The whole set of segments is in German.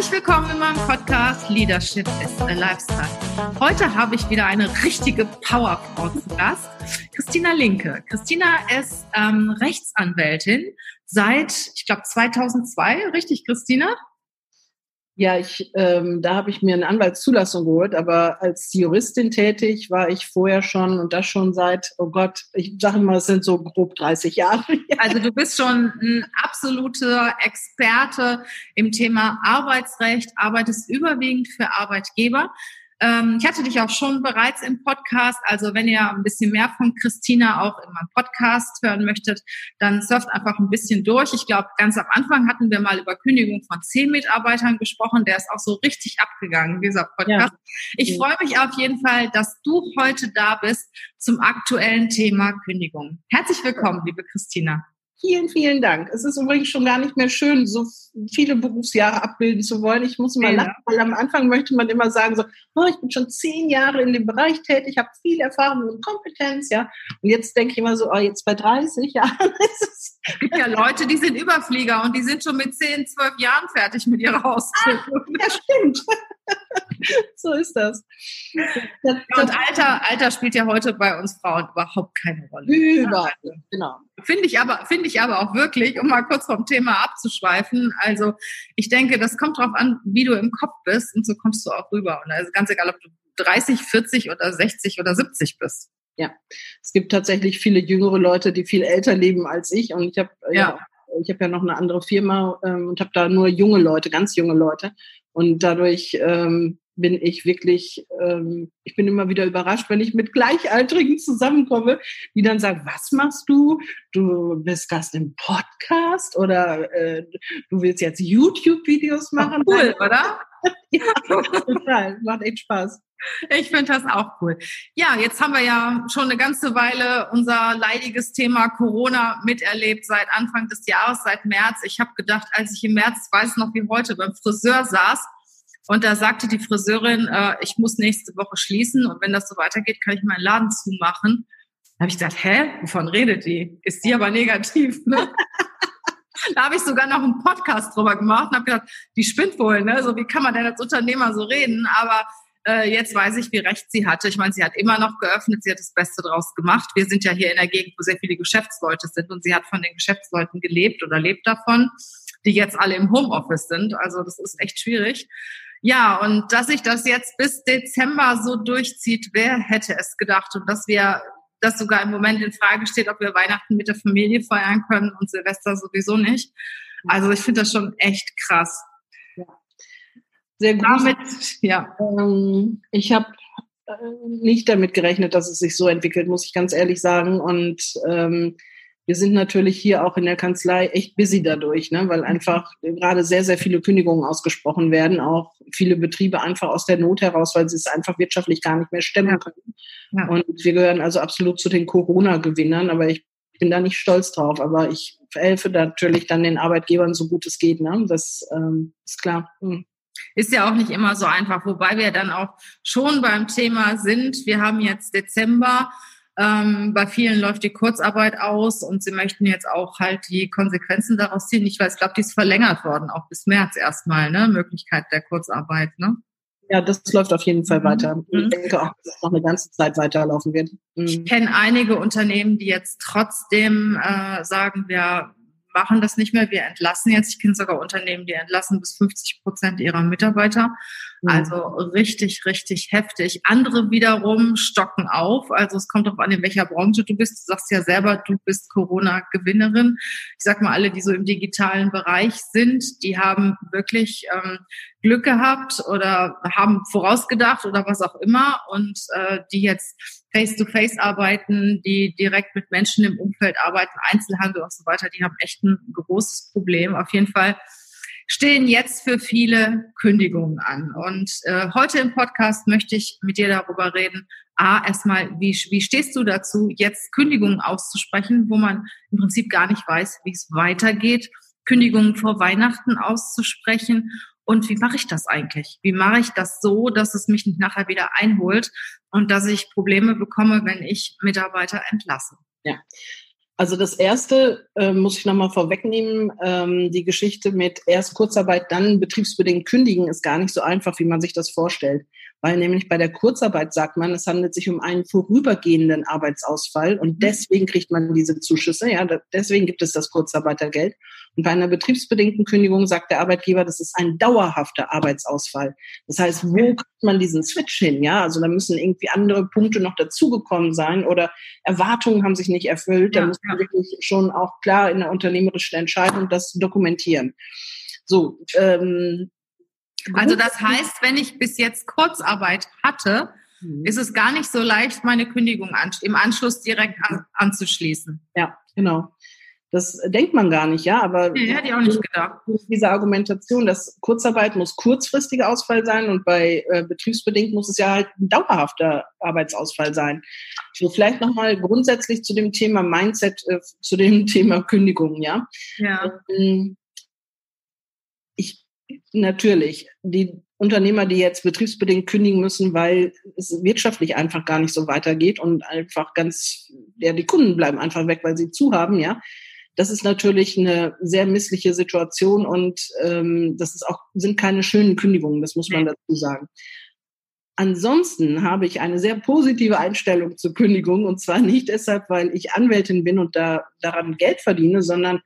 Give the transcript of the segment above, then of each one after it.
Herzlich willkommen in meinem Podcast Leadership is a Lifestyle. Heute habe ich wieder eine richtige Powerfrau zu Gast, Christina Linke. Christina ist ähm, Rechtsanwältin seit, ich glaube, 2002. Richtig, Christina? Ja, ich, ähm, da habe ich mir eine Anwaltszulassung geholt, aber als Juristin tätig war ich vorher schon und das schon seit, oh Gott, ich sage mal, es sind so grob 30 Jahre. Also du bist schon ein absoluter Experte im Thema Arbeitsrecht, arbeitest überwiegend für Arbeitgeber. Ähm, ich hatte dich auch schon bereits im Podcast. Also wenn ihr ein bisschen mehr von Christina auch in meinem Podcast hören möchtet, dann surft einfach ein bisschen durch. Ich glaube, ganz am Anfang hatten wir mal über Kündigung von zehn Mitarbeitern gesprochen. Der ist auch so richtig abgegangen, dieser Podcast. Ja. Ich freue mich auf jeden Fall, dass du heute da bist zum aktuellen Thema Kündigung. Herzlich willkommen, liebe Christina. Vielen, vielen Dank. Es ist übrigens schon gar nicht mehr schön, so viele Berufsjahre abbilden zu wollen. Ich muss mal ja. lachen, weil am Anfang möchte man immer sagen so, oh, ich bin schon zehn Jahre in dem Bereich tätig, habe viel Erfahrung und Kompetenz, ja. Und jetzt denke ich immer so, oh, jetzt bei 30 Jahren ist es. Es gibt ja Leute, die sind Überflieger und die sind schon mit zehn, zwölf Jahren fertig mit ihrer Ausbildung. Ah, ja, stimmt. so ist das. das und Alter, Alter spielt ja heute bei uns Frauen überhaupt keine Rolle. Überall, genau. Finde ich aber, finde ich aber auch wirklich, um mal kurz vom Thema abzuschweifen. Also, ich denke, das kommt darauf an, wie du im Kopf bist und so kommst du auch rüber. Und also ganz egal, ob du 30, 40 oder 60 oder 70 bist. Ja, es gibt tatsächlich viele jüngere Leute, die viel älter leben als ich. Und ich habe ja. ja ich habe ja noch eine andere Firma ähm, und habe da nur junge Leute, ganz junge Leute. Und dadurch ähm, bin ich wirklich, ähm, ich bin immer wieder überrascht, wenn ich mit Gleichaltrigen zusammenkomme, die dann sagen, was machst du? Du bist Gast im Podcast oder äh, du willst jetzt YouTube-Videos machen? Cool, oder? ja, total. Macht echt Spaß. Ich finde das auch cool. Ja, jetzt haben wir ja schon eine ganze Weile unser leidiges Thema Corona miterlebt seit Anfang des Jahres, seit März. Ich habe gedacht, als ich im März, weiß noch wie heute, beim Friseur saß, und da sagte die Friseurin, äh, ich muss nächste Woche schließen und wenn das so weitergeht, kann ich meinen Laden zumachen. Da habe ich gedacht, hä, wovon redet die? Ist die aber negativ, ne? da habe ich sogar noch einen Podcast drüber gemacht und habe gedacht, die spinnt wohl, ne? So wie kann man denn als Unternehmer so reden? Aber äh, jetzt weiß ich, wie recht sie hatte. Ich meine, sie hat immer noch geöffnet, sie hat das Beste draus gemacht. Wir sind ja hier in der Gegend, wo sehr viele Geschäftsleute sind und sie hat von den Geschäftsleuten gelebt oder lebt davon, die jetzt alle im Homeoffice sind. Also das ist echt schwierig. Ja, und dass sich das jetzt bis Dezember so durchzieht, wer hätte es gedacht? Und dass wir das sogar im Moment in Frage steht, ob wir Weihnachten mit der Familie feiern können und Silvester sowieso nicht. Also ich finde das schon echt krass. Ja. Sehr gut. Damit, ja. Ähm, ich habe äh, nicht damit gerechnet, dass es sich so entwickelt, muss ich ganz ehrlich sagen. Und ähm, wir sind natürlich hier auch in der Kanzlei echt busy dadurch, ne? weil einfach gerade sehr, sehr viele Kündigungen ausgesprochen werden, auch viele Betriebe einfach aus der Not heraus, weil sie es einfach wirtschaftlich gar nicht mehr stemmen können. Ja. Und wir gehören also absolut zu den Corona-Gewinnern, aber ich bin da nicht stolz drauf, aber ich helfe natürlich dann den Arbeitgebern so gut es geht. Ne? Das ähm, ist klar. Hm. Ist ja auch nicht immer so einfach, wobei wir dann auch schon beim Thema sind. Wir haben jetzt Dezember ähm, bei vielen läuft die Kurzarbeit aus und sie möchten jetzt auch halt die Konsequenzen daraus ziehen. Ich weiß, ich glaube, die ist verlängert worden, auch bis März erstmal, ne? Möglichkeit der Kurzarbeit, ne? Ja, das läuft auf jeden Fall weiter. Mhm. Ich denke auch, dass es noch eine ganze Zeit weiterlaufen wird. Mhm. Ich kenne einige Unternehmen, die jetzt trotzdem äh, sagen, wir machen das nicht mehr, wir entlassen jetzt. Ich kenne sogar Unternehmen, die entlassen bis 50 Prozent ihrer Mitarbeiter. Mhm. Also richtig, richtig heftig. Andere wiederum stocken auf. Also es kommt darauf an, in welcher Branche du bist. Du sagst ja selber, du bist Corona-Gewinnerin. Ich sag mal, alle, die so im digitalen Bereich sind, die haben wirklich ähm, Glück gehabt oder haben vorausgedacht oder was auch immer und äh, die jetzt face-to-face -face arbeiten, die direkt mit Menschen im Umfeld arbeiten, Einzelhandel und so weiter, die haben echt ein großes Problem. Auf jeden Fall stehen jetzt für viele Kündigungen an. Und äh, heute im Podcast möchte ich mit dir darüber reden, A, erstmal, wie, wie stehst du dazu, jetzt Kündigungen auszusprechen, wo man im Prinzip gar nicht weiß, wie es weitergeht, Kündigungen vor Weihnachten auszusprechen und wie mache ich das eigentlich? Wie mache ich das so, dass es mich nicht nachher wieder einholt und dass ich Probleme bekomme, wenn ich Mitarbeiter entlasse? Ja. Also das erste äh, muss ich nochmal vorwegnehmen. Ähm, die Geschichte mit erst Kurzarbeit, dann betriebsbedingt kündigen ist gar nicht so einfach, wie man sich das vorstellt weil nämlich bei der Kurzarbeit sagt man, es handelt sich um einen vorübergehenden Arbeitsausfall und mhm. deswegen kriegt man diese Zuschüsse, ja, deswegen gibt es das Kurzarbeitergeld. Und bei einer betriebsbedingten Kündigung sagt der Arbeitgeber, das ist ein dauerhafter Arbeitsausfall. Das heißt, wo kriegt man diesen Switch hin, ja? Also da müssen irgendwie andere Punkte noch dazugekommen sein oder Erwartungen haben sich nicht erfüllt. Da muss man ja. wirklich schon auch klar in der unternehmerischen Entscheidung das dokumentieren. So, ähm, also das heißt, wenn ich bis jetzt Kurzarbeit hatte, mhm. ist es gar nicht so leicht, meine Kündigung im Anschluss direkt an, anzuschließen. Ja, genau. Das denkt man gar nicht, ja, aber nee, hätte ich auch nicht gedacht. diese Argumentation, dass Kurzarbeit muss kurzfristiger Ausfall sein und bei äh, betriebsbedingt muss es ja halt ein dauerhafter Arbeitsausfall sein. So vielleicht nochmal grundsätzlich zu dem Thema Mindset, äh, zu dem Thema Kündigung, ja. Ja. Ähm, Natürlich. Die Unternehmer, die jetzt betriebsbedingt kündigen müssen, weil es wirtschaftlich einfach gar nicht so weitergeht und einfach ganz, ja, die Kunden bleiben einfach weg, weil sie zu haben, ja. Das ist natürlich eine sehr missliche Situation und ähm, das ist auch, sind keine schönen Kündigungen, das muss man dazu sagen. Ansonsten habe ich eine sehr positive Einstellung zur Kündigung und zwar nicht deshalb, weil ich Anwältin bin und da daran Geld verdiene, sondern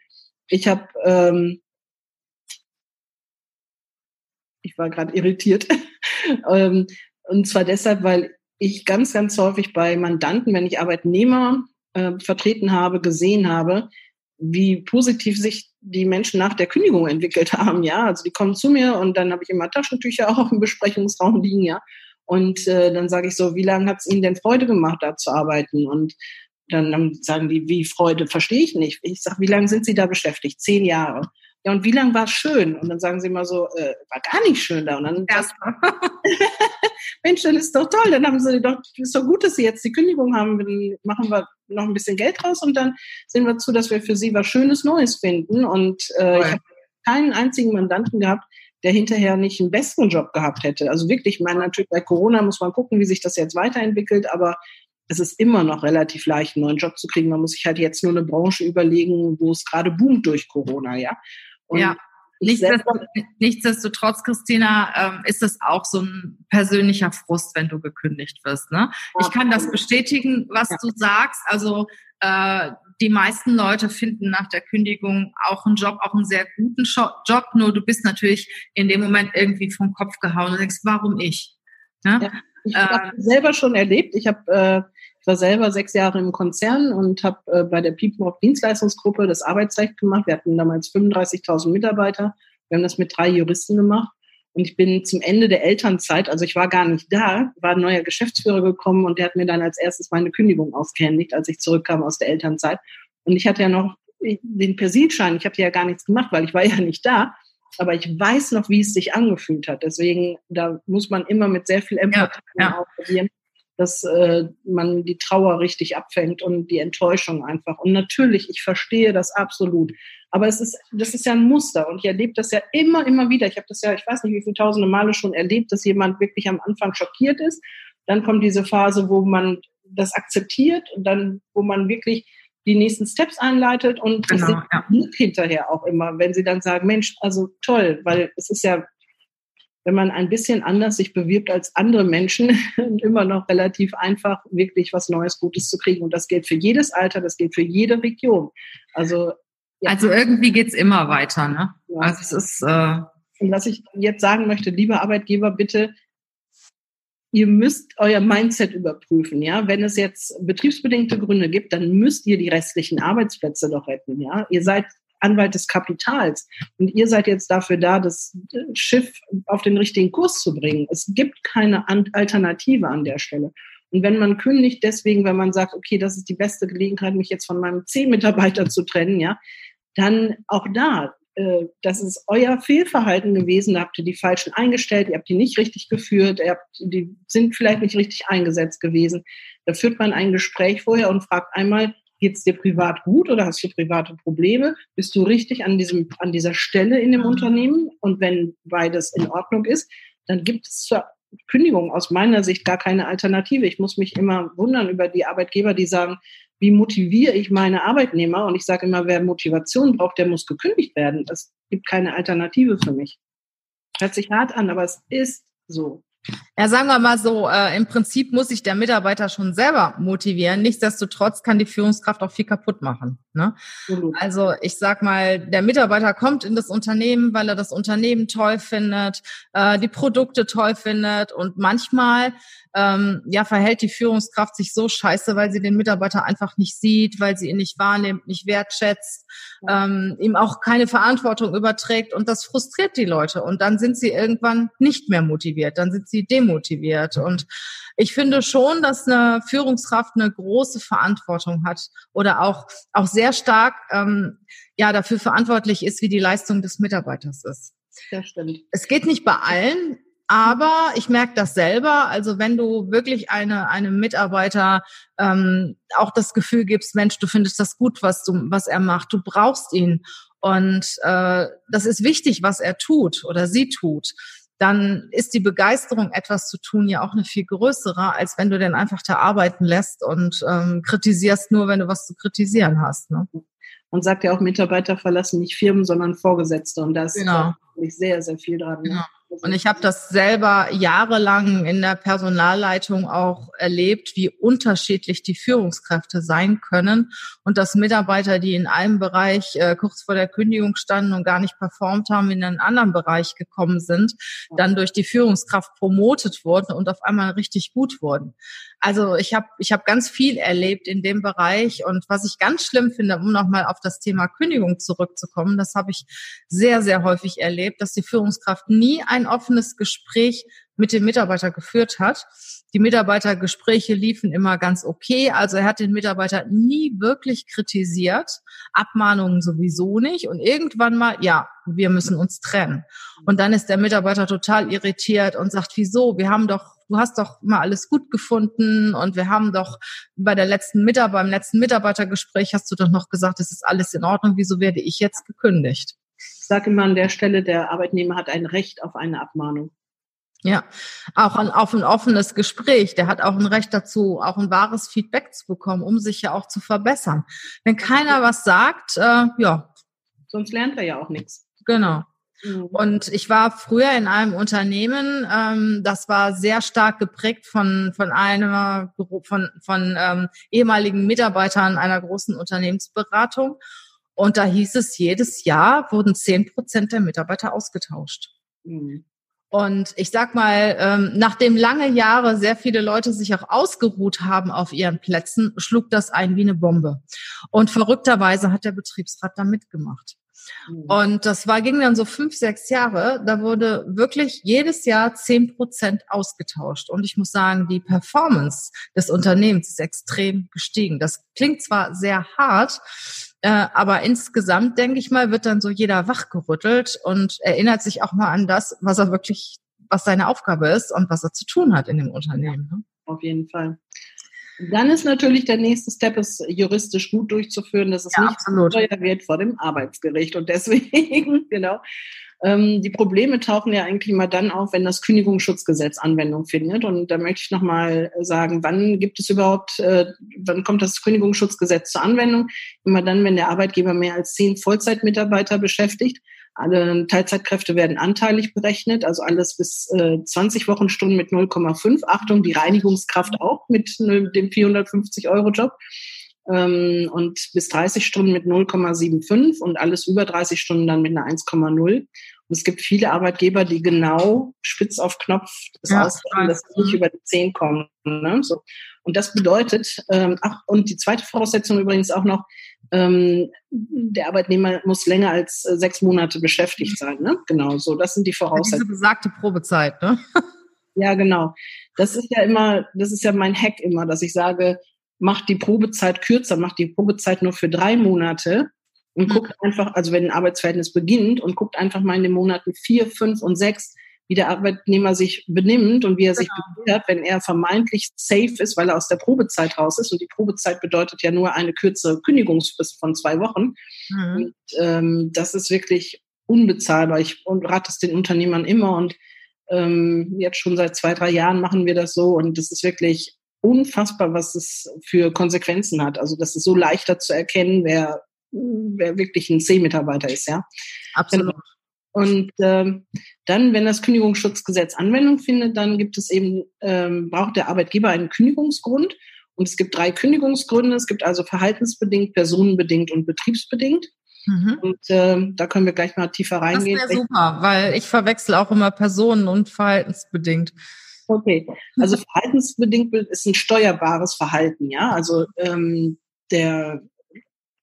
ich habe ähm, ich war gerade irritiert. Ähm, und zwar deshalb, weil ich ganz, ganz häufig bei Mandanten, wenn ich Arbeitnehmer äh, vertreten habe, gesehen habe, wie positiv sich die Menschen nach der Kündigung entwickelt haben. Ja, also die kommen zu mir und dann habe ich immer Taschentücher auch im Besprechungsraum liegen. Ja, und äh, dann sage ich so, wie lange hat es Ihnen denn Freude gemacht, da zu arbeiten? Und dann, dann sagen die, wie Freude, verstehe ich nicht. Ich sage, wie lange sind Sie da beschäftigt? Zehn Jahre ja, und wie lang war es schön? Und dann sagen sie immer so, äh, war gar nicht schön da. Und dann erstmal. Mensch, dann ist doch toll. Dann haben sie doch, ist doch gut, dass sie jetzt die Kündigung haben. Dann machen wir noch ein bisschen Geld raus und dann sehen wir zu, dass wir für sie was Schönes Neues finden. Und äh, ich habe keinen einzigen Mandanten gehabt, der hinterher nicht einen besten Job gehabt hätte. Also wirklich, ich meine, natürlich bei Corona muss man gucken, wie sich das jetzt weiterentwickelt, aber es ist immer noch relativ leicht, einen neuen Job zu kriegen. Man muss sich halt jetzt nur eine Branche überlegen, wo es gerade boomt durch Corona, ja. Und ja. Nichtsdestotrotz, nichtsdestotrotz, Christina, ähm, ist es auch so ein persönlicher Frust, wenn du gekündigt wirst. Ne? Ich kann das bestätigen, was ja. du sagst. Also äh, die meisten Leute finden nach der Kündigung auch einen Job, auch einen sehr guten Job. Nur du bist natürlich in dem Moment irgendwie vom Kopf gehauen und denkst, warum ich? Ne? Ja. Ich habe äh, selber schon erlebt. Ich habe äh, ich war selber sechs Jahre im Konzern und habe äh, bei der of Dienstleistungsgruppe das Arbeitsrecht gemacht. Wir hatten damals 35.000 Mitarbeiter. Wir haben das mit drei Juristen gemacht. Und ich bin zum Ende der Elternzeit, also ich war gar nicht da, war ein neuer Geschäftsführer gekommen und der hat mir dann als erstes meine Kündigung ausgehändigt, als ich zurückkam aus der Elternzeit. Und ich hatte ja noch den Persilschein, ich habe ja gar nichts gemacht, weil ich war ja nicht da. Aber ich weiß noch, wie es sich angefühlt hat. Deswegen, da muss man immer mit sehr viel Empathie ja, ja dass äh, man die Trauer richtig abfängt und die Enttäuschung einfach. Und natürlich, ich verstehe das absolut. Aber es ist, das ist ja ein Muster und ich erlebe das ja immer, immer wieder. Ich habe das ja, ich weiß nicht, wie viele tausende Male schon erlebt, dass jemand wirklich am Anfang schockiert ist. Dann kommt diese Phase, wo man das akzeptiert und dann, wo man wirklich die nächsten Steps einleitet und genau, ja. hinterher auch immer, wenn sie dann sagen, Mensch, also toll, weil es ist ja wenn man ein bisschen anders sich bewirbt als andere Menschen, immer noch relativ einfach, wirklich was Neues, Gutes zu kriegen. Und das gilt für jedes Alter, das gilt für jede Region. Also, ja. also irgendwie geht's immer weiter. Ne? Ja. Also es ist, äh Und was ich jetzt sagen möchte, liebe Arbeitgeber, bitte, ihr müsst euer Mindset überprüfen, ja. Wenn es jetzt betriebsbedingte Gründe gibt, dann müsst ihr die restlichen Arbeitsplätze doch retten, ja. Ihr seid Anwalt des Kapitals. Und ihr seid jetzt dafür da, das Schiff auf den richtigen Kurs zu bringen. Es gibt keine Alternative an der Stelle. Und wenn man kündigt, deswegen, wenn man sagt, okay, das ist die beste Gelegenheit, mich jetzt von meinem C-Mitarbeiter zu trennen, ja, dann auch da äh, das ist euer Fehlverhalten gewesen, da habt ihr die falschen eingestellt, ihr habt die nicht richtig geführt, ihr habt, die sind vielleicht nicht richtig eingesetzt gewesen. Da führt man ein Gespräch vorher und fragt einmal, geht es dir privat gut oder hast du private Probleme? Bist du richtig an, diesem, an dieser Stelle in dem mhm. Unternehmen? Und wenn beides in Ordnung ist, dann gibt es zur Kündigung aus meiner Sicht gar keine Alternative. Ich muss mich immer wundern über die Arbeitgeber, die sagen, wie motiviere ich meine Arbeitnehmer? Und ich sage immer, wer Motivation braucht, der muss gekündigt werden. Es gibt keine Alternative für mich. Hört sich hart an, aber es ist so. Ja, sagen wir mal so, äh, im Prinzip muss sich der Mitarbeiter schon selber motivieren. Nichtsdestotrotz kann die Führungskraft auch viel kaputt machen. Ne? Mhm. Also ich sag mal, der Mitarbeiter kommt in das Unternehmen, weil er das Unternehmen toll findet, äh, die Produkte toll findet und manchmal ähm, ja, verhält die Führungskraft sich so scheiße, weil sie den Mitarbeiter einfach nicht sieht, weil sie ihn nicht wahrnimmt, nicht wertschätzt, ähm, ihm auch keine Verantwortung überträgt und das frustriert die Leute und dann sind sie irgendwann nicht mehr motiviert, dann sind sie demotiviert und ich finde schon, dass eine Führungskraft eine große Verantwortung hat oder auch, auch sehr stark ähm, ja, dafür verantwortlich ist, wie die Leistung des Mitarbeiters ist. Ja, stimmt. Es geht nicht bei allen. Aber ich merke das selber. Also wenn du wirklich eine, einem Mitarbeiter ähm, auch das Gefühl gibst, Mensch, du findest das gut, was du, was er macht, du brauchst ihn und äh, das ist wichtig, was er tut oder sie tut, dann ist die Begeisterung, etwas zu tun, ja auch eine viel größere, als wenn du den einfach da arbeiten lässt und ähm, kritisierst nur, wenn du was zu kritisieren hast. Ne? Und sagt ja auch, Mitarbeiter verlassen nicht Firmen, sondern Vorgesetzte. Und da ist genau. sehr, sehr viel dran. Ne? Genau. Und ich habe das selber jahrelang in der Personalleitung auch erlebt, wie unterschiedlich die Führungskräfte sein können und dass Mitarbeiter, die in einem Bereich äh, kurz vor der Kündigung standen und gar nicht performt haben, in einen anderen Bereich gekommen sind, dann durch die Führungskraft promotet wurden und auf einmal richtig gut wurden. Also ich habe ich hab ganz viel erlebt in dem Bereich. Und was ich ganz schlimm finde, um nochmal auf das Thema Kündigung zurückzukommen, das habe ich sehr, sehr häufig erlebt, dass die Führungskraft nie ein offenes Gespräch mit dem Mitarbeiter geführt hat. Die Mitarbeitergespräche liefen immer ganz okay. Also er hat den Mitarbeiter nie wirklich kritisiert, Abmahnungen sowieso nicht. Und irgendwann mal, ja, wir müssen uns trennen. Und dann ist der Mitarbeiter total irritiert und sagt, wieso? Wir haben doch, du hast doch mal alles gut gefunden und wir haben doch bei der letzten Mitarbeiter, beim letzten Mitarbeitergespräch hast du doch noch gesagt, es ist alles in Ordnung. Wieso werde ich jetzt gekündigt? Ich sage immer an der Stelle, der Arbeitnehmer hat ein Recht auf eine Abmahnung. Ja, auch ein, auf ein offenes Gespräch. Der hat auch ein Recht dazu, auch ein wahres Feedback zu bekommen, um sich ja auch zu verbessern. Wenn keiner was sagt, äh, ja. Sonst lernt er ja auch nichts. Genau. Mhm. Und ich war früher in einem Unternehmen, ähm, das war sehr stark geprägt von von einer von von ähm, ehemaligen Mitarbeitern einer großen Unternehmensberatung. Und da hieß es, jedes Jahr wurden zehn Prozent der Mitarbeiter ausgetauscht. Mhm. Und ich sag mal, ähm, nachdem lange Jahre sehr viele Leute sich auch ausgeruht haben auf ihren Plätzen, schlug das ein wie eine Bombe. Und verrückterweise hat der Betriebsrat da mitgemacht. Mhm. Und das war, ging dann so fünf, sechs Jahre. Da wurde wirklich jedes Jahr zehn Prozent ausgetauscht. Und ich muss sagen, die Performance des Unternehmens ist extrem gestiegen. Das klingt zwar sehr hart, äh, aber insgesamt, denke ich mal, wird dann so jeder wachgerüttelt und erinnert sich auch mal an das, was er wirklich, was seine Aufgabe ist und was er zu tun hat in dem Unternehmen. Ne? Auf jeden Fall. Dann ist natürlich der nächste Step, es juristisch gut durchzuführen, dass es ja, nicht teuer wird vor dem Arbeitsgericht. Und deswegen, genau, ähm, die Probleme tauchen ja eigentlich immer dann auf, wenn das Kündigungsschutzgesetz Anwendung findet. Und da möchte ich nochmal sagen, wann gibt es überhaupt, äh, wann kommt das Kündigungsschutzgesetz zur Anwendung? Immer dann, wenn der Arbeitgeber mehr als zehn Vollzeitmitarbeiter beschäftigt. Alle Teilzeitkräfte werden anteilig berechnet, also alles bis äh, 20 Wochenstunden mit 0,5. Achtung, die Reinigungskraft auch mit dem 450-Euro-Job ähm, und bis 30 Stunden mit 0,75 und alles über 30 Stunden dann mit einer 1,0. Und es gibt viele Arbeitgeber, die genau spitz auf Knopf das ja, ausrechnen, dass sie nicht über die 10 kommen. Ne? So. Und das bedeutet, ähm, ach, und die zweite Voraussetzung übrigens auch noch, ähm, der Arbeitnehmer muss länger als äh, sechs Monate beschäftigt sein. Ne? Genau, so, das sind die Voraussetzungen. Diese besagte Probezeit, ne? ja, genau. Das ist ja immer, das ist ja mein Hack immer, dass ich sage, macht die Probezeit kürzer, macht die Probezeit nur für drei Monate und mhm. guckt einfach, also wenn ein Arbeitsverhältnis beginnt und guckt einfach mal in den Monaten vier, fünf und sechs, wie der Arbeitnehmer sich benimmt und wie er genau. sich bewährt, wenn er vermeintlich safe ist, weil er aus der Probezeit raus ist. Und die Probezeit bedeutet ja nur eine kürzere Kündigungsfrist von zwei Wochen. Mhm. Und ähm, das ist wirklich unbezahlbar. Ich rate es den Unternehmern immer und ähm, jetzt schon seit zwei, drei Jahren machen wir das so und das ist wirklich unfassbar, was es für Konsequenzen hat. Also das ist so leichter zu erkennen, wer, wer wirklich ein C-Mitarbeiter ist, ja. Absolut. Genau. Und ähm, dann, wenn das Kündigungsschutzgesetz Anwendung findet, dann gibt es eben, ähm, braucht der Arbeitgeber einen Kündigungsgrund. Und es gibt drei Kündigungsgründe. Es gibt also verhaltensbedingt, personenbedingt und betriebsbedingt. Mhm. Und ähm, da können wir gleich mal tiefer reingehen. Das wäre super, weil ich verwechsel auch immer Personen und verhaltensbedingt. Okay, also verhaltensbedingt ist ein steuerbares Verhalten, ja. Also ähm, der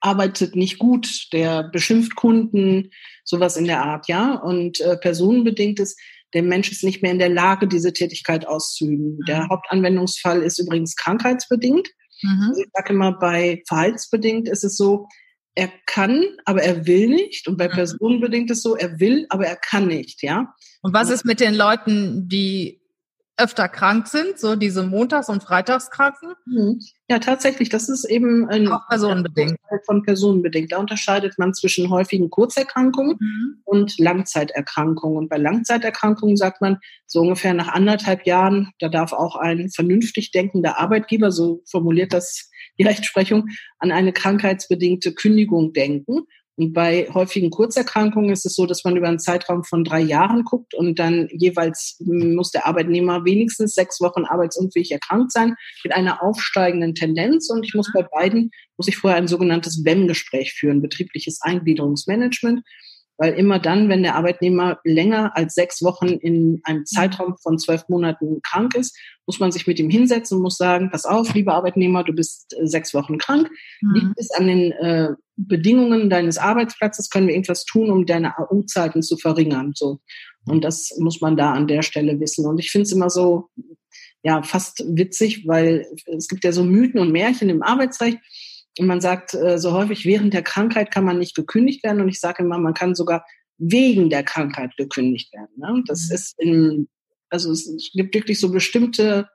arbeitet nicht gut, der beschimpft Kunden, sowas in der Art, ja. Und äh, personenbedingt ist, der Mensch ist nicht mehr in der Lage, diese Tätigkeit auszuüben. Mhm. Der Hauptanwendungsfall ist übrigens krankheitsbedingt. Mhm. Also ich sage immer, bei verhaltensbedingt ist es so, er kann, aber er will nicht. Und bei mhm. personenbedingt ist es so, er will, aber er kann nicht, ja. Und was ist mit den Leuten, die öfter krank sind, so diese Montags- und Freitagskranken? Mhm. Ja, tatsächlich, das ist eben ein Auch personenbedingt. von personenbedingt. Da unterscheidet man zwischen häufigen Kurzerkrankungen mhm. und Langzeiterkrankungen. Und bei Langzeiterkrankungen sagt man, so ungefähr nach anderthalb Jahren, da darf auch ein vernünftig denkender Arbeitgeber, so formuliert das die Rechtsprechung, an eine krankheitsbedingte Kündigung denken. Und bei häufigen Kurzerkrankungen ist es so, dass man über einen Zeitraum von drei Jahren guckt und dann jeweils muss der Arbeitnehmer wenigstens sechs Wochen arbeitsunfähig erkrankt sein mit einer aufsteigenden Tendenz. Und ich muss bei beiden, muss ich vorher ein sogenanntes BEM-Gespräch führen, betriebliches Eingliederungsmanagement weil immer dann, wenn der Arbeitnehmer länger als sechs Wochen in einem Zeitraum von zwölf Monaten krank ist, muss man sich mit ihm hinsetzen und muss sagen, pass auf, lieber Arbeitnehmer, du bist äh, sechs Wochen krank, mhm. liegt es an den äh, Bedingungen deines Arbeitsplatzes, können wir irgendwas tun, um deine AU-Zeiten zu verringern. So. Und das muss man da an der Stelle wissen. Und ich finde es immer so, ja, fast witzig, weil es gibt ja so Mythen und Märchen im Arbeitsrecht und man sagt äh, so häufig, während der Krankheit kann man nicht gekündigt werden. Und ich sage immer, man kann sogar wegen der Krankheit gekündigt werden. Ne? Das mhm. ist in, also es gibt wirklich so bestimmte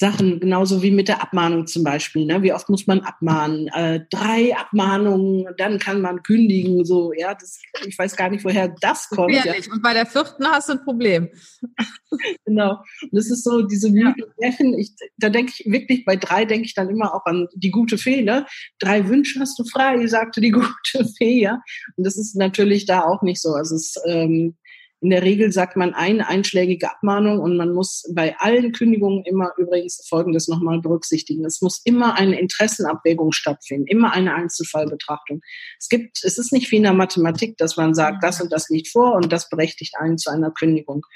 Sachen, genauso wie mit der Abmahnung zum Beispiel. Ne? Wie oft muss man abmahnen? Äh, drei Abmahnungen, dann kann man kündigen. So, ja, das, ich weiß gar nicht, woher das kommt. Ja. Und bei der vierten hast du ein Problem. genau. Und das ist so diese Mythen. Ja. Ich, da denke ich wirklich, bei drei denke ich dann immer auch an die gute Fee. Ne? Drei Wünsche hast du frei, sagte die gute Fee. Ja? Und das ist natürlich da auch nicht so. Also es ähm, in der Regel sagt man eine einschlägige Abmahnung und man muss bei allen Kündigungen immer übrigens Folgendes nochmal berücksichtigen. Es muss immer eine Interessenabwägung stattfinden, immer eine Einzelfallbetrachtung. Es gibt, es ist nicht wie in der Mathematik, dass man sagt, das und das liegt vor und das berechtigt einen zu einer Kündigung.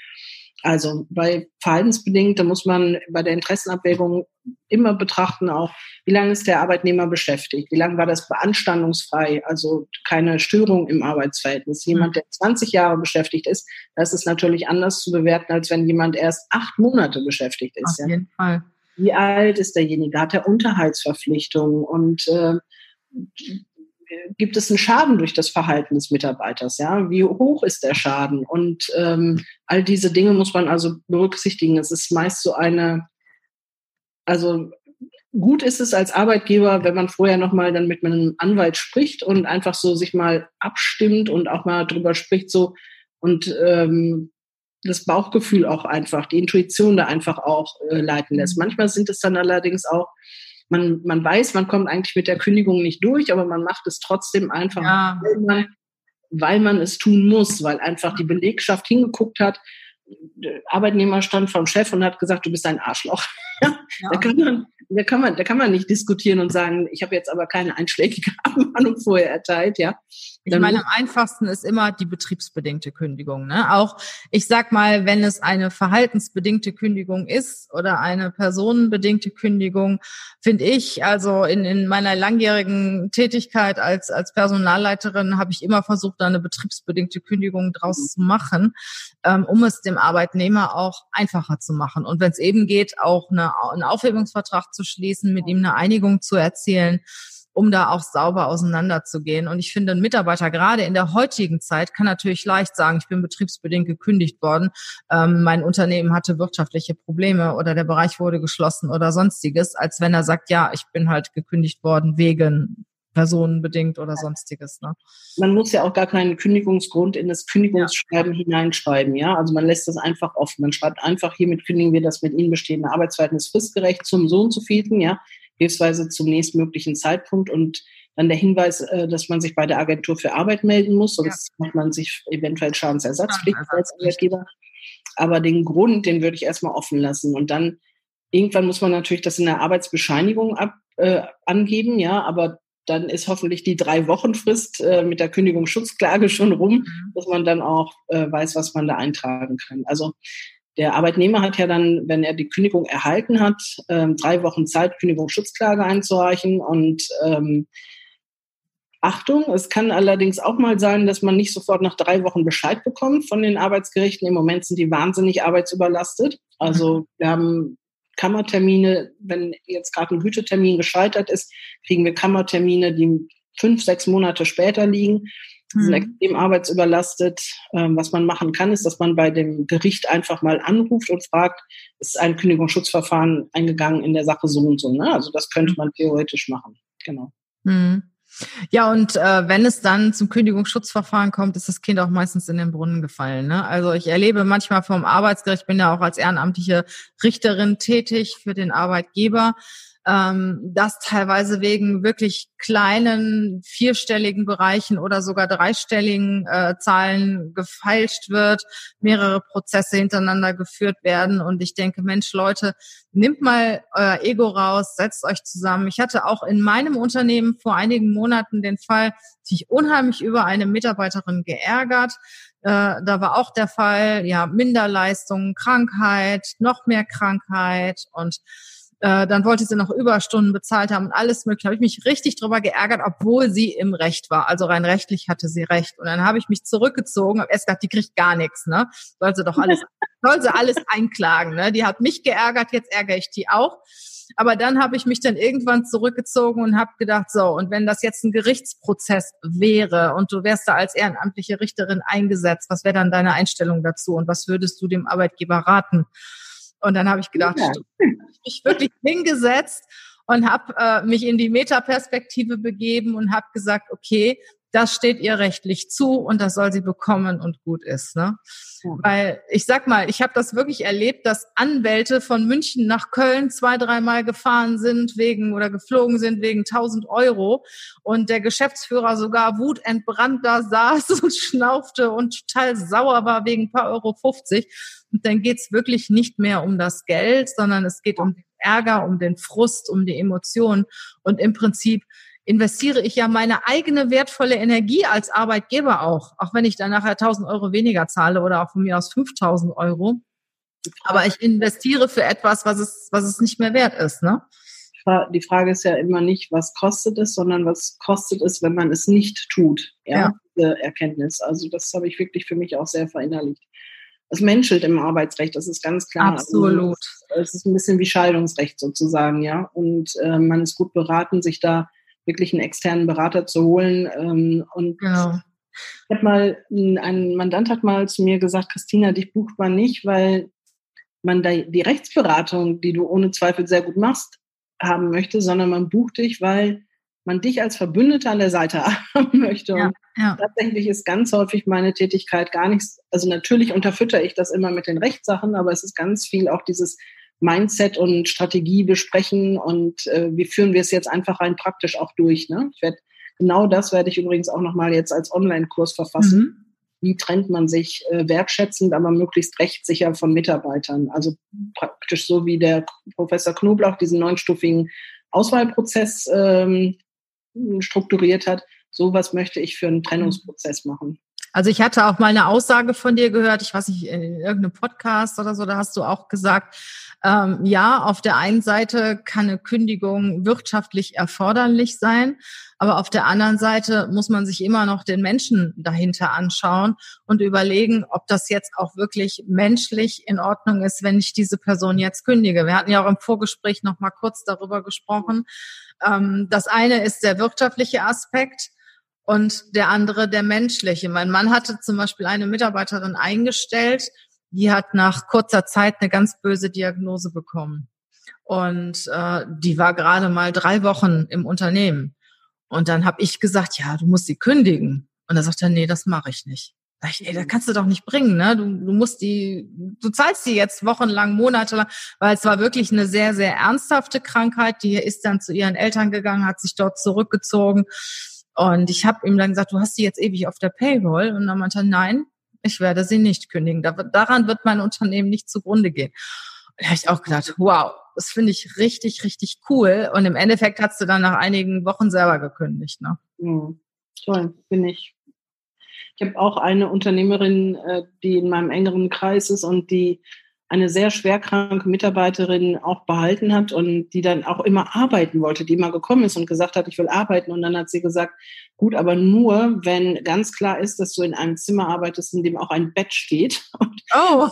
Also bei verhaltensbedingt, da muss man bei der Interessenabwägung immer betrachten auch, wie lange ist der Arbeitnehmer beschäftigt, wie lange war das beanstandungsfrei, also keine Störung im Arbeitsverhältnis. Jemand, der 20 Jahre beschäftigt ist, das ist natürlich anders zu bewerten, als wenn jemand erst acht Monate beschäftigt ist. Auf jeden ja. Fall. Wie alt ist derjenige? Hat er Unterhaltsverpflichtungen? Und äh, gibt es einen Schaden durch das Verhalten des Mitarbeiters? Ja, wie hoch ist der Schaden? Und ähm, all diese Dinge muss man also berücksichtigen. Es ist meist so eine, also gut ist es als Arbeitgeber, wenn man vorher nochmal dann mit einem Anwalt spricht und einfach so sich mal abstimmt und auch mal drüber spricht so und ähm, das Bauchgefühl auch einfach, die Intuition da einfach auch äh, leiten lässt. Manchmal sind es dann allerdings auch man, man weiß, man kommt eigentlich mit der Kündigung nicht durch, aber man macht es trotzdem einfach, ja. weil, man, weil man es tun muss, weil einfach die Belegschaft hingeguckt hat, der Arbeitnehmer stand vom Chef und hat gesagt, du bist ein Arschloch. Ja. Da, kann man, da, kann man, da kann man nicht diskutieren und sagen, ich habe jetzt aber keine einschlägige Abmahnung vorher erteilt, ja. Ich meine, am einfachsten ist immer die betriebsbedingte Kündigung. Ne? Auch, ich sag mal, wenn es eine verhaltensbedingte Kündigung ist oder eine personenbedingte Kündigung, finde ich, also in, in meiner langjährigen Tätigkeit als, als Personalleiterin habe ich immer versucht, da eine betriebsbedingte Kündigung draus mhm. zu machen, ähm, um es dem Arbeitnehmer auch einfacher zu machen. Und wenn es eben geht, auch eine, einen Aufhebungsvertrag zu schließen, mit ihm eine Einigung zu erzielen, um da auch sauber auseinanderzugehen. Und ich finde, ein Mitarbeiter gerade in der heutigen Zeit kann natürlich leicht sagen, ich bin betriebsbedingt gekündigt worden, ähm, mein Unternehmen hatte wirtschaftliche Probleme oder der Bereich wurde geschlossen oder sonstiges, als wenn er sagt, ja, ich bin halt gekündigt worden wegen personenbedingt oder sonstiges. Ne? Man muss ja auch gar keinen Kündigungsgrund in das Kündigungsschreiben ja. hineinschreiben, ja. Also man lässt das einfach offen. Man schreibt einfach, hiermit kündigen wir das mit Ihnen bestehende Arbeitsverhältnis fristgerecht zum Sohn zu vielten, ja, hilfsweise zum nächstmöglichen Zeitpunkt und dann der Hinweis, äh, dass man sich bei der Agentur für Arbeit melden muss, sonst ja. macht man sich eventuell Schadensersatzpflicht als Arbeitgeber. Aber den Grund, den würde ich erstmal offen lassen. Und dann irgendwann muss man natürlich das in der Arbeitsbescheinigung ab, äh, angeben, ja, aber dann ist hoffentlich die drei Wochen Frist äh, mit der Kündigungsschutzklage schon rum, mhm. dass man dann auch äh, weiß, was man da eintragen kann. Also der Arbeitnehmer hat ja dann, wenn er die Kündigung erhalten hat, ähm, drei Wochen Zeit, Kündigungsschutzklage einzureichen. Und ähm, Achtung, es kann allerdings auch mal sein, dass man nicht sofort nach drei Wochen Bescheid bekommt von den Arbeitsgerichten. Im Moment sind die wahnsinnig arbeitsüberlastet. Also mhm. wir haben Kammertermine, wenn jetzt gerade ein Gütetermin gescheitert ist, kriegen wir Kammertermine, die fünf, sechs Monate später liegen. Die sind mhm. extrem arbeitsüberlastet. Ähm, was man machen kann, ist, dass man bei dem Gericht einfach mal anruft und fragt, ist ein Kündigungsschutzverfahren eingegangen in der Sache so und so. Ne? Also das könnte man theoretisch machen. Genau. Mhm. Ja, und äh, wenn es dann zum Kündigungsschutzverfahren kommt, ist das Kind auch meistens in den Brunnen gefallen. Ne? Also ich erlebe manchmal vom Arbeitsgericht, ich bin ja auch als ehrenamtliche Richterin tätig für den Arbeitgeber, ähm, dass teilweise wegen wirklich kleinen vierstelligen Bereichen oder sogar dreistelligen äh, Zahlen gefeilscht wird, mehrere Prozesse hintereinander geführt werden. Und ich denke, Mensch, Leute, nimmt mal euer Ego raus, setzt euch zusammen. Ich hatte auch in meinem Unternehmen vor einigen Monaten den Fall, sich unheimlich über eine Mitarbeiterin geärgert. Äh, da war auch der Fall, ja, Minderleistung, Krankheit, noch mehr Krankheit und äh, dann wollte sie noch Überstunden bezahlt haben und alles mögliche. Habe ich mich richtig drüber geärgert, obwohl sie im Recht war. Also rein rechtlich hatte sie recht. Und dann habe ich mich zurückgezogen, habe erst gedacht, die kriegt gar nichts, ne? Soll sie doch alles, soll sie alles einklagen, ne? Die hat mich geärgert, jetzt ärgere ich die auch. Aber dann habe ich mich dann irgendwann zurückgezogen und habe gedacht, so, und wenn das jetzt ein Gerichtsprozess wäre und du wärst da als ehrenamtliche Richterin eingesetzt, was wäre dann deine Einstellung dazu und was würdest du dem Arbeitgeber raten? Und dann habe ich gedacht, ja. ich wirklich hingesetzt und habe äh, mich in die Metaperspektive begeben und habe gesagt, okay, das steht ihr rechtlich zu und das soll sie bekommen und gut ist. Ne? Weil ich sag mal, ich habe das wirklich erlebt, dass Anwälte von München nach Köln zwei, dreimal gefahren sind wegen oder geflogen sind wegen 1000 Euro und der Geschäftsführer sogar wutentbrannt da saß und schnaufte und total sauer war wegen ein paar Euro 50. Und dann geht's wirklich nicht mehr um das Geld, sondern es geht um den Ärger, um den Frust, um die Emotionen. Und im Prinzip investiere ich ja meine eigene wertvolle Energie als Arbeitgeber auch, auch wenn ich dann nachher 1000 Euro weniger zahle oder auch von mir aus 5000 Euro. Aber ich investiere für etwas, was es, was es nicht mehr wert ist, ne? Die Frage ist ja immer nicht, was kostet es, sondern was kostet es, wenn man es nicht tut. Ja, ja. diese Erkenntnis. Also das habe ich wirklich für mich auch sehr verinnerlicht es menschelt im Arbeitsrecht, das ist ganz klar. Also Absolut. Also es ist ein bisschen wie Scheidungsrecht sozusagen, ja. Und äh, man ist gut beraten, sich da wirklich einen externen Berater zu holen. Ähm, und genau. ich habe mal, ein Mandant hat mal zu mir gesagt, Christina, dich bucht man nicht, weil man da die Rechtsberatung, die du ohne Zweifel sehr gut machst, haben möchte, sondern man bucht dich, weil man dich als Verbündeter an der Seite haben möchte. Ja, und ja. tatsächlich ist ganz häufig meine Tätigkeit gar nichts, also natürlich unterfütter ich das immer mit den Rechtssachen, aber es ist ganz viel auch dieses Mindset und Strategie besprechen und äh, wie führen wir es jetzt einfach rein praktisch auch durch. Ne? Ich werde genau das werde ich übrigens auch nochmal jetzt als Online-Kurs verfassen. Mhm. Wie trennt man sich äh, wertschätzend, aber möglichst rechtssicher von Mitarbeitern? Also praktisch so wie der Professor Knoblauch diesen neunstufigen Auswahlprozess ähm, strukturiert hat. Sowas möchte ich für einen Trennungsprozess machen. Also ich hatte auch mal eine Aussage von dir gehört, ich weiß nicht, in irgendeinem Podcast oder so, da hast du auch gesagt, ähm, ja, auf der einen Seite kann eine Kündigung wirtschaftlich erforderlich sein, aber auf der anderen Seite muss man sich immer noch den Menschen dahinter anschauen und überlegen, ob das jetzt auch wirklich menschlich in Ordnung ist, wenn ich diese Person jetzt kündige. Wir hatten ja auch im Vorgespräch noch mal kurz darüber gesprochen. Ähm, das eine ist der wirtschaftliche Aspekt und der andere der menschliche. Mein Mann hatte zum Beispiel eine Mitarbeiterin eingestellt, die hat nach kurzer Zeit eine ganz böse Diagnose bekommen. Und äh, die war gerade mal drei Wochen im Unternehmen. Und dann habe ich gesagt, ja, du musst sie kündigen. Und er sagt er, nee, das mache ich nicht. Sag ich, ey, das kannst du doch nicht bringen, ne? Du, du musst die, du zahlst die jetzt wochenlang, monatelang, weil es war wirklich eine sehr, sehr ernsthafte Krankheit. Die ist dann zu ihren Eltern gegangen, hat sich dort zurückgezogen. Und ich habe ihm dann gesagt, du hast die jetzt ewig auf der Payroll. Und dann meinte er, nein, ich werde sie nicht kündigen. daran wird mein Unternehmen nicht zugrunde gehen. Und da habe ich auch gedacht, wow, das finde ich richtig, richtig cool. Und im Endeffekt hast du dann nach einigen Wochen selber gekündigt. Ne? Mhm. Toll, bin ich. Ich habe auch eine Unternehmerin, äh, die in meinem engeren Kreis ist und die eine sehr schwerkranke Mitarbeiterin auch behalten hat und die dann auch immer arbeiten wollte, die immer gekommen ist und gesagt hat, ich will arbeiten. Und dann hat sie gesagt, gut, aber nur, wenn ganz klar ist, dass du in einem Zimmer arbeitest, in dem auch ein Bett steht. Und oh.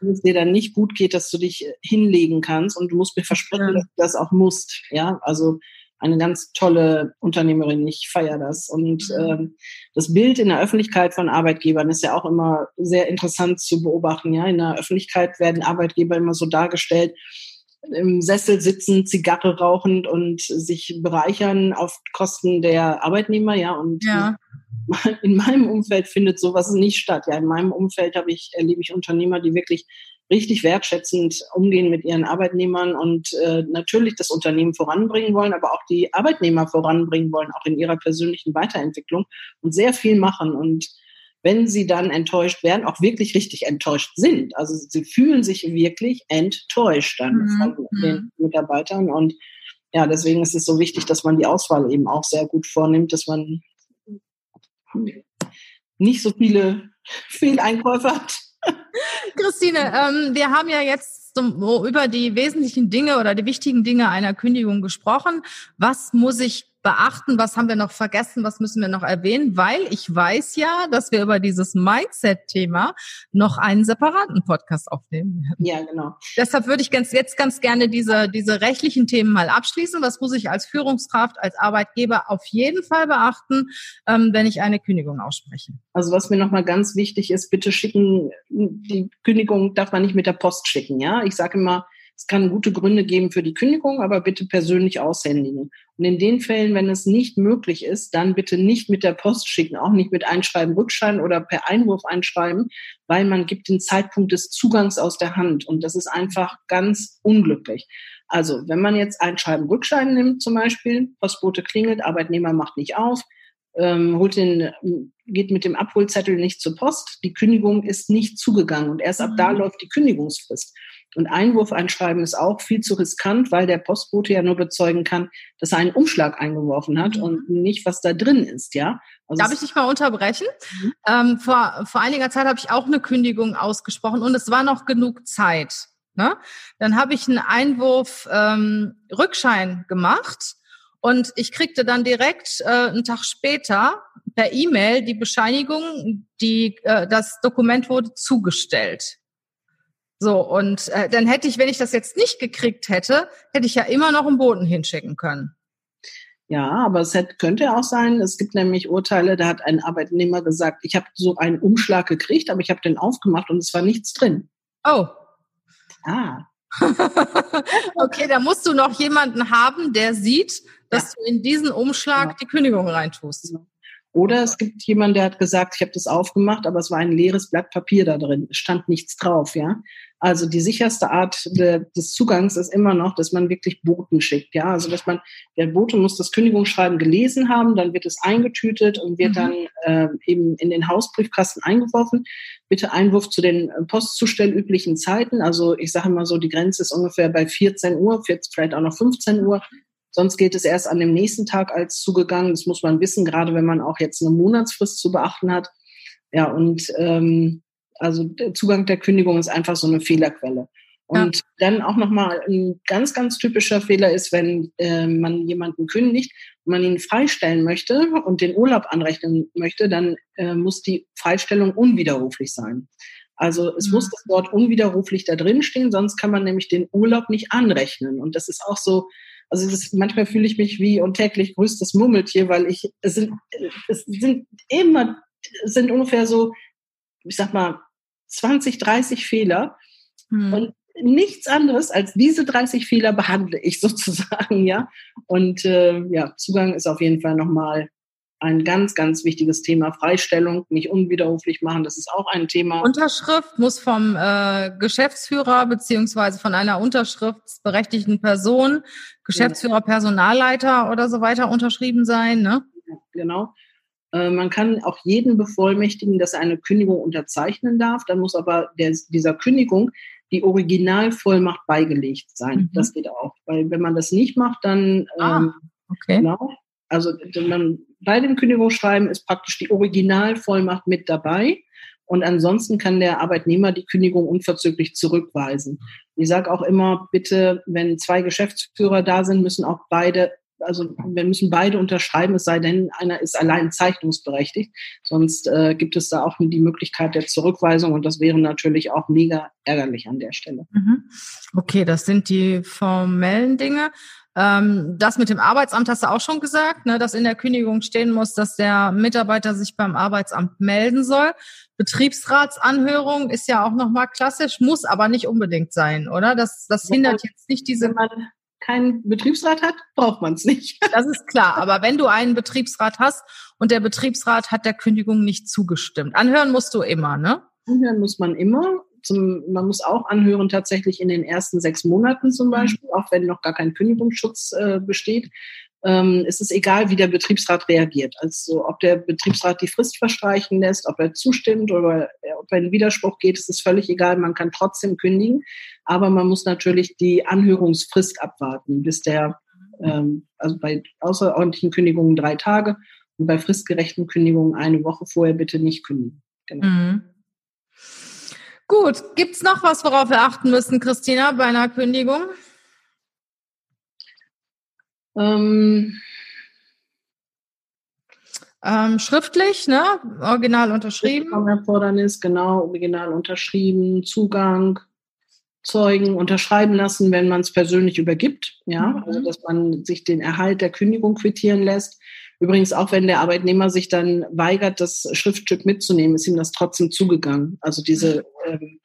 wenn es dir dann nicht gut geht, dass du dich hinlegen kannst und du musst mir versprechen, dass du das auch musst. Ja, also eine ganz tolle Unternehmerin. Ich feiere das. Und mhm. ähm, das Bild in der Öffentlichkeit von Arbeitgebern ist ja auch immer sehr interessant zu beobachten. Ja, in der Öffentlichkeit werden Arbeitgeber immer so dargestellt, im Sessel sitzen, Zigarre rauchend und sich bereichern auf Kosten der Arbeitnehmer. Ja, und ja. in meinem Umfeld findet sowas nicht statt. Ja, in meinem Umfeld habe ich erlebe ich Unternehmer, die wirklich richtig wertschätzend umgehen mit ihren Arbeitnehmern und äh, natürlich das Unternehmen voranbringen wollen, aber auch die Arbeitnehmer voranbringen wollen, auch in ihrer persönlichen Weiterentwicklung und sehr viel machen. Und wenn sie dann enttäuscht werden, auch wirklich richtig enttäuscht sind. Also sie fühlen sich wirklich enttäuscht dann mhm. von den mhm. Mitarbeitern. Und ja, deswegen ist es so wichtig, dass man die Auswahl eben auch sehr gut vornimmt, dass man nicht so viele Fehleinkäufe hat Christine, ähm, wir haben ja jetzt über die wesentlichen Dinge oder die wichtigen Dinge einer Kündigung gesprochen. Was muss ich beachten? Was haben wir noch vergessen? Was müssen wir noch erwähnen? Weil ich weiß ja, dass wir über dieses Mindset-Thema noch einen separaten Podcast aufnehmen werden. Ja, genau. Deshalb würde ich ganz, jetzt ganz gerne diese, diese rechtlichen Themen mal abschließen. Was muss ich als Führungskraft, als Arbeitgeber auf jeden Fall beachten, ähm, wenn ich eine Kündigung ausspreche? Also was mir nochmal ganz wichtig ist, bitte schicken, die Kündigung darf man nicht mit der Post schicken. Ja, ich sage immer, es kann gute Gründe geben für die Kündigung, aber bitte persönlich aushändigen. Und in den Fällen, wenn es nicht möglich ist, dann bitte nicht mit der Post schicken, auch nicht mit Einschreiben, Rückschreiben oder per Einwurf einschreiben, weil man gibt den Zeitpunkt des Zugangs aus der Hand und das ist einfach ganz unglücklich. Also, wenn man jetzt Einschreiben, Rückschreiben nimmt zum Beispiel, Postbote klingelt, Arbeitnehmer macht nicht auf, ähm, holt den, geht mit dem Abholzettel nicht zur Post, die Kündigung ist nicht zugegangen und erst ab da mhm. läuft die Kündigungsfrist. Und Einwurf einschreiben ist auch viel zu riskant, weil der Postbote ja nur bezeugen kann, dass er einen Umschlag eingeworfen hat mhm. und nicht, was da drin ist, ja. Also Darf ich dich mal unterbrechen? Mhm. Ähm, vor, vor einiger Zeit habe ich auch eine Kündigung ausgesprochen und es war noch genug Zeit. Ne? Dann habe ich einen Einwurf ähm, Rückschein gemacht und ich kriegte dann direkt äh, einen Tag später per E-Mail die Bescheinigung, die äh, das Dokument wurde zugestellt. So, und äh, dann hätte ich, wenn ich das jetzt nicht gekriegt hätte, hätte ich ja immer noch einen Boten hinschicken können. Ja, aber es hätte, könnte auch sein, es gibt nämlich Urteile, da hat ein Arbeitnehmer gesagt, ich habe so einen Umschlag gekriegt, aber ich habe den aufgemacht und es war nichts drin. Oh. Ah. okay, da musst du noch jemanden haben, der sieht, dass ja. du in diesen Umschlag ja. die Kündigung reintust. Oder es gibt jemanden, der hat gesagt, ich habe das aufgemacht, aber es war ein leeres Blatt Papier da drin. Es stand nichts drauf, ja. Also die sicherste Art de, des Zugangs ist immer noch, dass man wirklich Boten schickt, ja. Also dass man, der Bote muss das Kündigungsschreiben gelesen haben, dann wird es eingetütet und wird mhm. dann äh, eben in den Hausbriefkasten eingeworfen. Bitte Einwurf zu den postzustellüblichen Zeiten. Also ich sage immer so, die Grenze ist ungefähr bei 14 Uhr, vielleicht auch noch 15 Uhr. Sonst geht es erst an dem nächsten Tag als zugegangen. Das muss man wissen, gerade wenn man auch jetzt eine Monatsfrist zu beachten hat. Ja, und ähm, also der Zugang der Kündigung ist einfach so eine Fehlerquelle. Und ja. dann auch nochmal ein ganz, ganz typischer Fehler ist, wenn äh, man jemanden kündigt und man ihn freistellen möchte und den Urlaub anrechnen möchte, dann äh, muss die Freistellung unwiderruflich sein. Also es mhm. muss das Wort unwiderruflich da drin stehen, sonst kann man nämlich den Urlaub nicht anrechnen. Und das ist auch so, also das, manchmal fühle ich mich wie und täglich grüßt das Murmeltier, weil ich, es sind, es sind immer, es sind ungefähr so, ich sag mal, 20, 30 Fehler. Hm. Und nichts anderes als diese 30 Fehler behandle ich sozusagen, ja. Und äh, ja, Zugang ist auf jeden Fall nochmal ein ganz, ganz wichtiges Thema. Freistellung, nicht unwiderruflich machen, das ist auch ein Thema. Unterschrift muss vom äh, Geschäftsführer beziehungsweise von einer unterschriftsberechtigten Person, Geschäftsführer, Personalleiter oder so weiter unterschrieben sein, ne? Genau. Äh, man kann auch jeden bevollmächtigen, dass er eine Kündigung unterzeichnen darf. Dann muss aber der, dieser Kündigung die Originalvollmacht beigelegt sein. Mhm. Das geht auch. Weil wenn man das nicht macht, dann ah, ähm, okay. genau. Also man, bei dem Kündigungsschreiben ist praktisch die Originalvollmacht mit dabei. Und ansonsten kann der Arbeitnehmer die Kündigung unverzüglich zurückweisen. Ich sage auch immer, bitte, wenn zwei Geschäftsführer da sind, müssen auch beide also wir müssen beide unterschreiben, es sei denn, einer ist allein zeichnungsberechtigt. Sonst äh, gibt es da auch die Möglichkeit der Zurückweisung und das wäre natürlich auch mega ärgerlich an der Stelle. Mhm. Okay, das sind die formellen Dinge. Ähm, das mit dem Arbeitsamt hast du auch schon gesagt, ne, dass in der Kündigung stehen muss, dass der Mitarbeiter sich beim Arbeitsamt melden soll. Betriebsratsanhörung ist ja auch nochmal klassisch, muss aber nicht unbedingt sein, oder? Das, das hindert jetzt nicht diese. Wenn man, keinen Betriebsrat hat, braucht man es nicht. Das ist klar. Aber wenn du einen Betriebsrat hast und der Betriebsrat hat der Kündigung nicht zugestimmt, anhören musst du immer, ne? Anhören muss man immer. Zum, man muss auch anhören tatsächlich in den ersten sechs Monaten zum mhm. Beispiel, auch wenn noch gar kein Kündigungsschutz äh, besteht ähm, es ist egal, wie der Betriebsrat reagiert. Also ob der Betriebsrat die Frist verstreichen lässt, ob er zustimmt oder ob er in Widerspruch geht, ist es völlig egal. Man kann trotzdem kündigen, aber man muss natürlich die Anhörungsfrist abwarten, bis der, ähm, also bei außerordentlichen Kündigungen drei Tage und bei fristgerechten Kündigungen eine Woche vorher bitte nicht kündigen. Genau. Mhm. Gut, gibt's noch was, worauf wir achten müssen, Christina, bei einer Kündigung? Ähm, ähm, schriftlich, ne? Original unterschrieben. Erfordernis, genau, original unterschrieben, Zugang, Zeugen unterschreiben lassen, wenn man es persönlich übergibt, ja, mhm. also dass man sich den Erhalt der Kündigung quittieren lässt. Übrigens, auch wenn der Arbeitnehmer sich dann weigert, das Schriftstück mitzunehmen, ist ihm das trotzdem zugegangen. Also diese, ähm,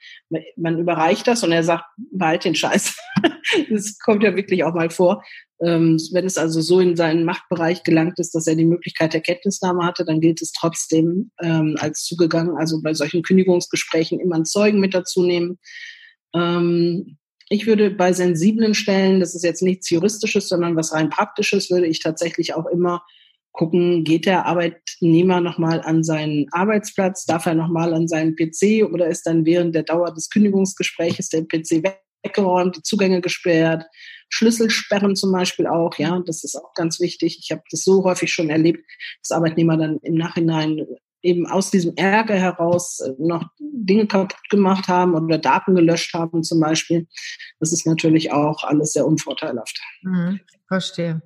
man überreicht das und er sagt, behalt den Scheiß. das kommt ja wirklich auch mal vor. Ähm, wenn es also so in seinen Machtbereich gelangt ist, dass er die Möglichkeit der Kenntnisnahme hatte, dann gilt es trotzdem ähm, als zugegangen. Also bei solchen Kündigungsgesprächen immer einen Zeugen mit dazu nehmen. Ähm, ich würde bei sensiblen Stellen, das ist jetzt nichts Juristisches, sondern was rein Praktisches, würde ich tatsächlich auch immer gucken, geht der Arbeitnehmer nochmal an seinen Arbeitsplatz, darf er nochmal an seinen PC oder ist dann während der Dauer des Kündigungsgesprächs der PC weggeräumt, die Zugänge gesperrt, Schlüsselsperren zum Beispiel auch, ja, das ist auch ganz wichtig. Ich habe das so häufig schon erlebt, dass Arbeitnehmer dann im Nachhinein eben aus diesem Ärger heraus äh, noch Dinge kaputt gemacht haben oder Daten gelöscht haben zum Beispiel. Das ist natürlich auch alles sehr unvorteilhaft. Mhm, verstehe.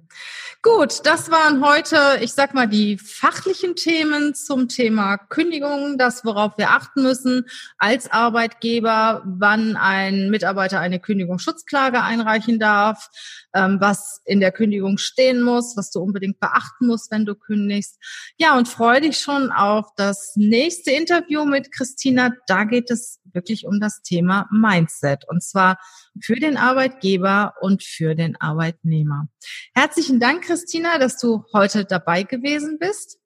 Gut, das waren heute, ich sag mal, die fachlichen Themen zum Thema Kündigung, das, worauf wir achten müssen als Arbeitgeber, wann ein Mitarbeiter eine Kündigungsschutzklage einreichen darf, ähm, was in der Kündigung stehen muss, was du unbedingt beachten musst, wenn du kündigst. Ja, und freue dich schon auf das nächste Interview mit Christina. Da geht es wirklich um das Thema Mindset und zwar für den Arbeitgeber und für den Arbeitnehmer. Herzlichen Dank, Christina, dass du heute dabei gewesen bist.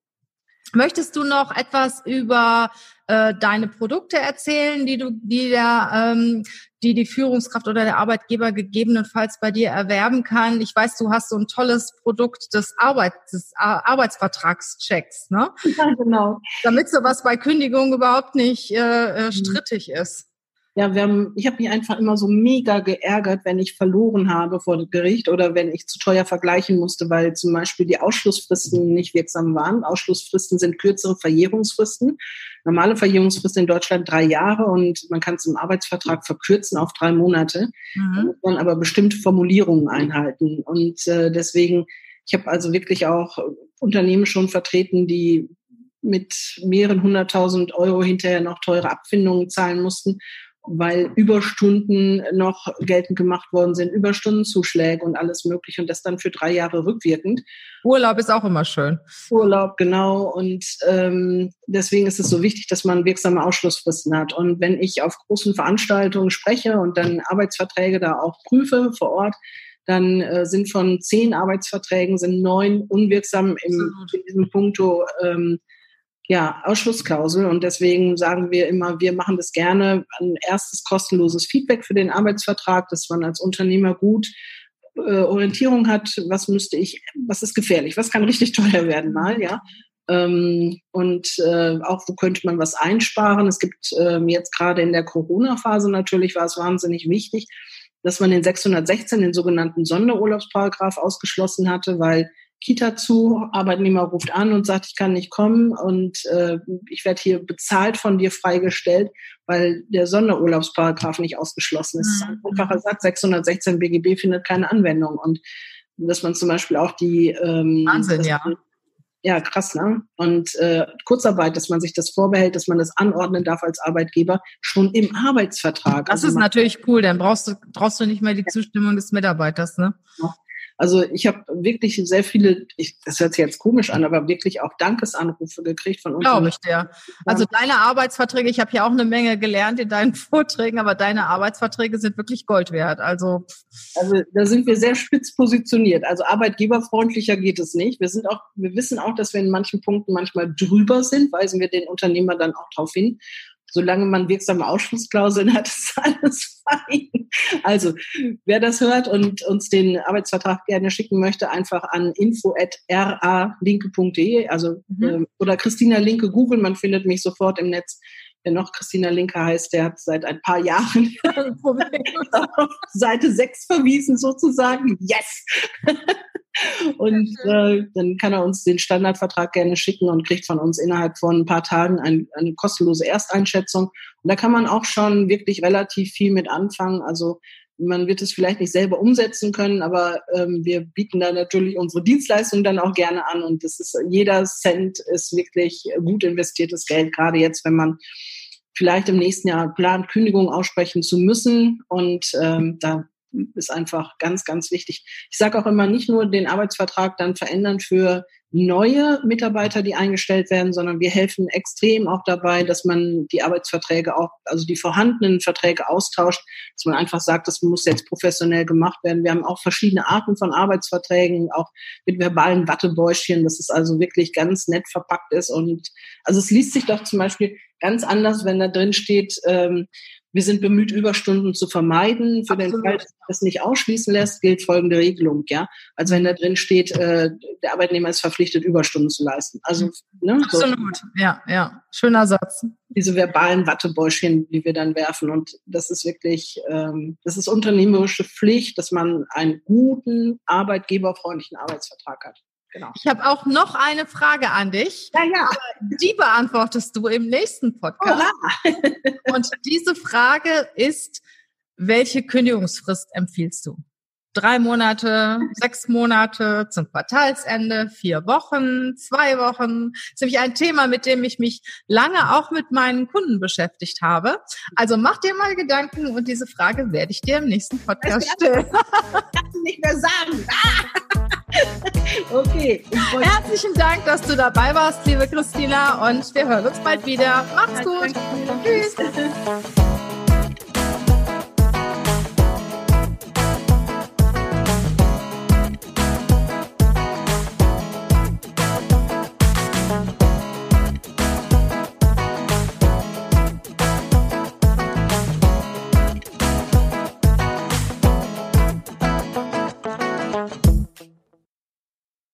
Möchtest du noch etwas über äh, deine Produkte erzählen, die du, die der, ähm, die die Führungskraft oder der Arbeitgeber gegebenenfalls bei dir erwerben kann? Ich weiß, du hast so ein tolles Produkt des, Arbeit, des Arbeitsvertragschecks, ne? Ja, genau. Damit sowas bei Kündigung überhaupt nicht äh, äh, strittig ist. Ja, wir haben, ich habe mich einfach immer so mega geärgert, wenn ich verloren habe vor dem Gericht oder wenn ich zu teuer vergleichen musste, weil zum Beispiel die Ausschlussfristen nicht wirksam waren. Ausschlussfristen sind kürzere Verjährungsfristen. Normale Verjährungsfrist in Deutschland drei Jahre und man kann es im Arbeitsvertrag verkürzen auf drei Monate. Mhm. Da muss man aber bestimmte Formulierungen einhalten. Und äh, deswegen, ich habe also wirklich auch Unternehmen schon vertreten, die mit mehreren hunderttausend Euro hinterher noch teure Abfindungen zahlen mussten weil Überstunden noch geltend gemacht worden sind, Überstundenzuschläge und alles mögliche und das dann für drei Jahre rückwirkend. Urlaub ist auch immer schön. Urlaub, genau. Und ähm, deswegen ist es so wichtig, dass man wirksame Ausschlussfristen hat. Und wenn ich auf großen Veranstaltungen spreche und dann Arbeitsverträge da auch prüfe vor Ort, dann äh, sind von zehn Arbeitsverträgen sind neun unwirksam im, in diesem Punkto ähm, ja, Ausschlussklausel. Und deswegen sagen wir immer, wir machen das gerne. Ein erstes kostenloses Feedback für den Arbeitsvertrag, dass man als Unternehmer gut äh, Orientierung hat, was müsste ich, was ist gefährlich, was kann richtig teuer werden mal, ja. Ähm, und äh, auch, wo könnte man was einsparen? Es gibt ähm, jetzt gerade in der Corona-Phase natürlich, war es wahnsinnig wichtig, dass man den 616, den sogenannten Sonderurlaubsparagraph, ausgeschlossen hatte, weil Kita zu, Arbeitnehmer ruft an und sagt, ich kann nicht kommen und äh, ich werde hier bezahlt von dir freigestellt, weil der Sonderurlaubsparagraf nicht ausgeschlossen ist. Mhm. Ein einfacher Satz, 616 BGB findet keine Anwendung und dass man zum Beispiel auch die ähm, Wahnsinn, ja. Ja, krass, ne? Und äh, Kurzarbeit, dass man sich das vorbehält, dass man das anordnen darf als Arbeitgeber, schon im Arbeitsvertrag. Das also ist natürlich cool, dann brauchst du, brauchst du nicht mehr die Zustimmung des Mitarbeiters, ne? Also ich habe wirklich sehr viele, ich, das hört sich jetzt komisch an, aber wirklich auch Dankesanrufe gekriegt von uns. Glaube ich dir. Also deine Arbeitsverträge, ich habe ja auch eine Menge gelernt in deinen Vorträgen, aber deine Arbeitsverträge sind wirklich Gold wert. Also, also da sind wir sehr spitz positioniert. Also arbeitgeberfreundlicher geht es nicht. Wir sind auch, wir wissen auch, dass wir in manchen Punkten manchmal drüber sind, weisen wir den Unternehmer dann auch darauf hin solange man wirksame Ausschlussklauseln hat, ist alles fein. Also, wer das hört und uns den Arbeitsvertrag gerne schicken möchte, einfach an info.ralinke.de, also mhm. äh, oder Christina Linke googeln, man findet mich sofort im Netz. Wer noch Christina Linke heißt, der hat seit ein paar Jahren auf Seite 6 verwiesen sozusagen. Yes! Und äh, dann kann er uns den Standardvertrag gerne schicken und kriegt von uns innerhalb von ein paar Tagen ein, eine kostenlose Ersteinschätzung. Und da kann man auch schon wirklich relativ viel mit anfangen. Also man wird es vielleicht nicht selber umsetzen können, aber ähm, wir bieten da natürlich unsere Dienstleistungen dann auch gerne an. Und das ist jeder Cent ist wirklich gut investiertes Geld, gerade jetzt, wenn man vielleicht im nächsten Jahr plant, Kündigung aussprechen zu müssen. Und ähm, da ist einfach ganz, ganz wichtig. Ich sage auch immer, nicht nur den Arbeitsvertrag dann verändern für neue Mitarbeiter, die eingestellt werden, sondern wir helfen extrem auch dabei, dass man die Arbeitsverträge auch, also die vorhandenen Verträge austauscht, dass man einfach sagt, das muss jetzt professionell gemacht werden. Wir haben auch verschiedene Arten von Arbeitsverträgen, auch mit verbalen Wattebäuschen, dass es also wirklich ganz nett verpackt ist und also es liest sich doch zum Beispiel ganz anders, wenn da drin steht, ähm, wir sind bemüht, Überstunden zu vermeiden. Für Absolut. den Fall, dass das nicht ausschließen lässt, gilt folgende Regelung. Ja, also wenn da drin steht, äh, der Arbeitnehmer ist verpflichtet, Überstunden zu leisten. Also ne, Absolut. So. Ja, ja, schöner Satz. Diese verbalen Wattebäuschen, die wir dann werfen, und das ist wirklich, ähm, das ist unternehmerische Pflicht, dass man einen guten, arbeitgeberfreundlichen Arbeitsvertrag hat. Genau. Ich habe auch noch eine Frage an dich. Ja, ja. Die beantwortest du im nächsten Podcast. Oh, Und diese Frage ist, welche Kündigungsfrist empfiehlst du? Drei Monate, sechs Monate zum Quartalsende, vier Wochen, zwei Wochen. Das ist nämlich ein Thema, mit dem ich mich lange auch mit meinen Kunden beschäftigt habe. Also mach dir mal Gedanken und diese Frage werde ich dir im nächsten Podcast stellen. Ich kann nicht mehr sagen. Okay. Herzlichen Dank, dass du dabei warst, liebe Christina, und wir hören uns bald wieder. Macht's gut. Tschüss.